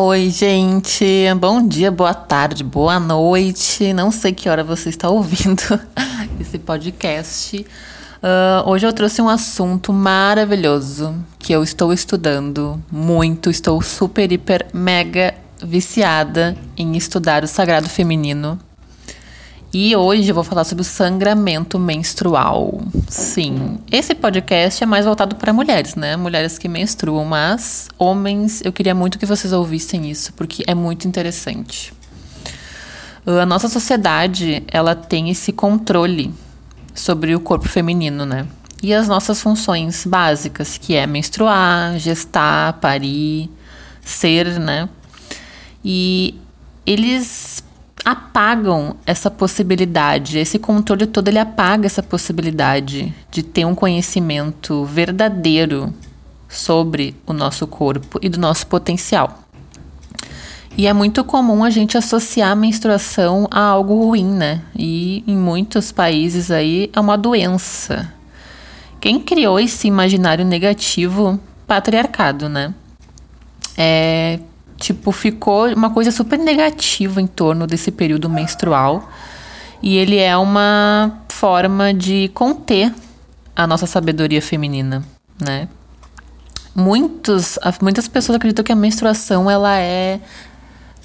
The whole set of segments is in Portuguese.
Oi, gente. Bom dia, boa tarde, boa noite. Não sei que hora você está ouvindo esse podcast. Uh, hoje eu trouxe um assunto maravilhoso que eu estou estudando muito. Estou super, hiper, mega viciada em estudar o sagrado feminino. E hoje eu vou falar sobre o sangramento menstrual. Sim, esse podcast é mais voltado para mulheres, né? Mulheres que menstruam, mas homens, eu queria muito que vocês ouvissem isso, porque é muito interessante. A nossa sociedade, ela tem esse controle sobre o corpo feminino, né? E as nossas funções básicas, que é menstruar, gestar, parir, ser, né? E eles apagam essa possibilidade, esse controle todo ele apaga essa possibilidade de ter um conhecimento verdadeiro sobre o nosso corpo e do nosso potencial. E é muito comum a gente associar a menstruação a algo ruim, né? E em muitos países aí é uma doença. Quem criou esse imaginário negativo? Patriarcado, né? É, Tipo, ficou uma coisa super negativa em torno desse período menstrual. E ele é uma forma de conter a nossa sabedoria feminina, né? Muitos, muitas pessoas acreditam que a menstruação ela é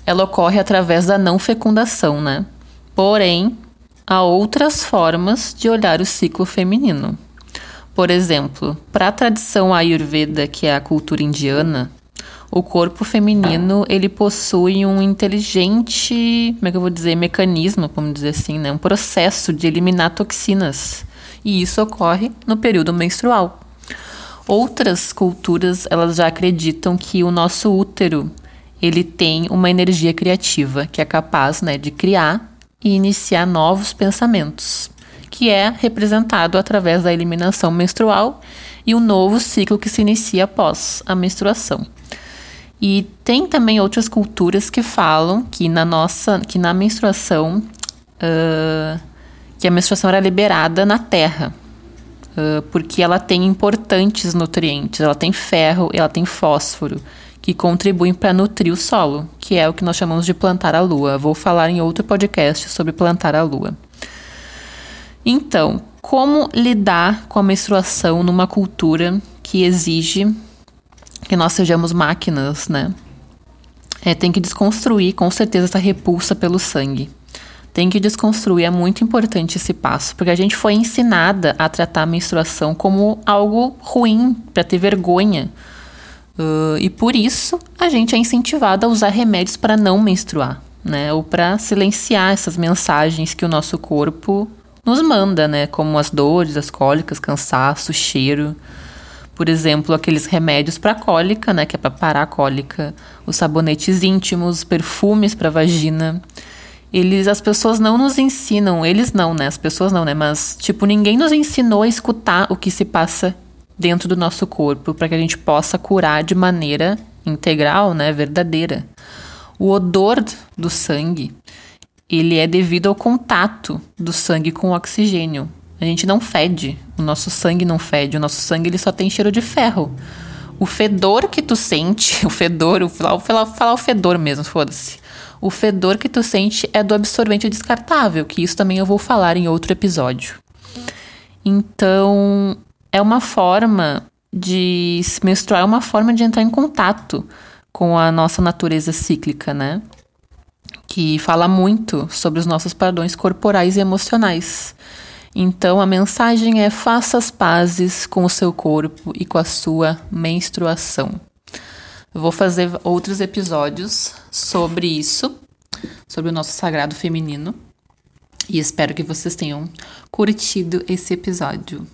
ela ocorre através da não fecundação, né? Porém, há outras formas de olhar o ciclo feminino. Por exemplo, para a tradição ayurveda, que é a cultura indiana, o corpo feminino ele possui um inteligente, como é que eu vou dizer, mecanismo, vamos dizer assim, né? um processo de eliminar toxinas. E isso ocorre no período menstrual. Outras culturas elas já acreditam que o nosso útero ele tem uma energia criativa que é capaz né, de criar e iniciar novos pensamentos, que é representado através da eliminação menstrual e o novo ciclo que se inicia após a menstruação. E tem também outras culturas que falam que na nossa, que na menstruação, uh, que a menstruação era liberada na terra, uh, porque ela tem importantes nutrientes, ela tem ferro, ela tem fósforo, que contribuem para nutrir o solo, que é o que nós chamamos de plantar a lua. Vou falar em outro podcast sobre plantar a lua. Então, como lidar com a menstruação numa cultura que exige que nós sejamos máquinas, né? É, tem que desconstruir com certeza essa repulsa pelo sangue. Tem que desconstruir, é muito importante esse passo, porque a gente foi ensinada a tratar a menstruação como algo ruim, para ter vergonha. Uh, e por isso a gente é incentivado a usar remédios para não menstruar, né? Ou para silenciar essas mensagens que o nosso corpo nos manda, né? Como as dores, as cólicas, cansaço, cheiro. Por exemplo, aqueles remédios para cólica, né, que é para parar a cólica, os sabonetes íntimos, perfumes para vagina. Eles, as pessoas não nos ensinam, eles não, né? As pessoas não, né? Mas tipo, ninguém nos ensinou a escutar o que se passa dentro do nosso corpo para que a gente possa curar de maneira integral, né, verdadeira. O odor do sangue, ele é devido ao contato do sangue com o oxigênio. A gente não fede. O nosso sangue não fede. O nosso sangue ele só tem cheiro de ferro. O fedor que tu sente, o fedor, o falar, falar, o fedor mesmo, foda-se. O fedor que tu sente é do absorvente descartável, que isso também eu vou falar em outro episódio. Então, é uma forma de se menstruar, é uma forma de entrar em contato com a nossa natureza cíclica, né? Que fala muito sobre os nossos padrões corporais e emocionais. Então a mensagem é: faça as pazes com o seu corpo e com a sua menstruação. Eu vou fazer outros episódios sobre isso, sobre o nosso sagrado feminino. E espero que vocês tenham curtido esse episódio.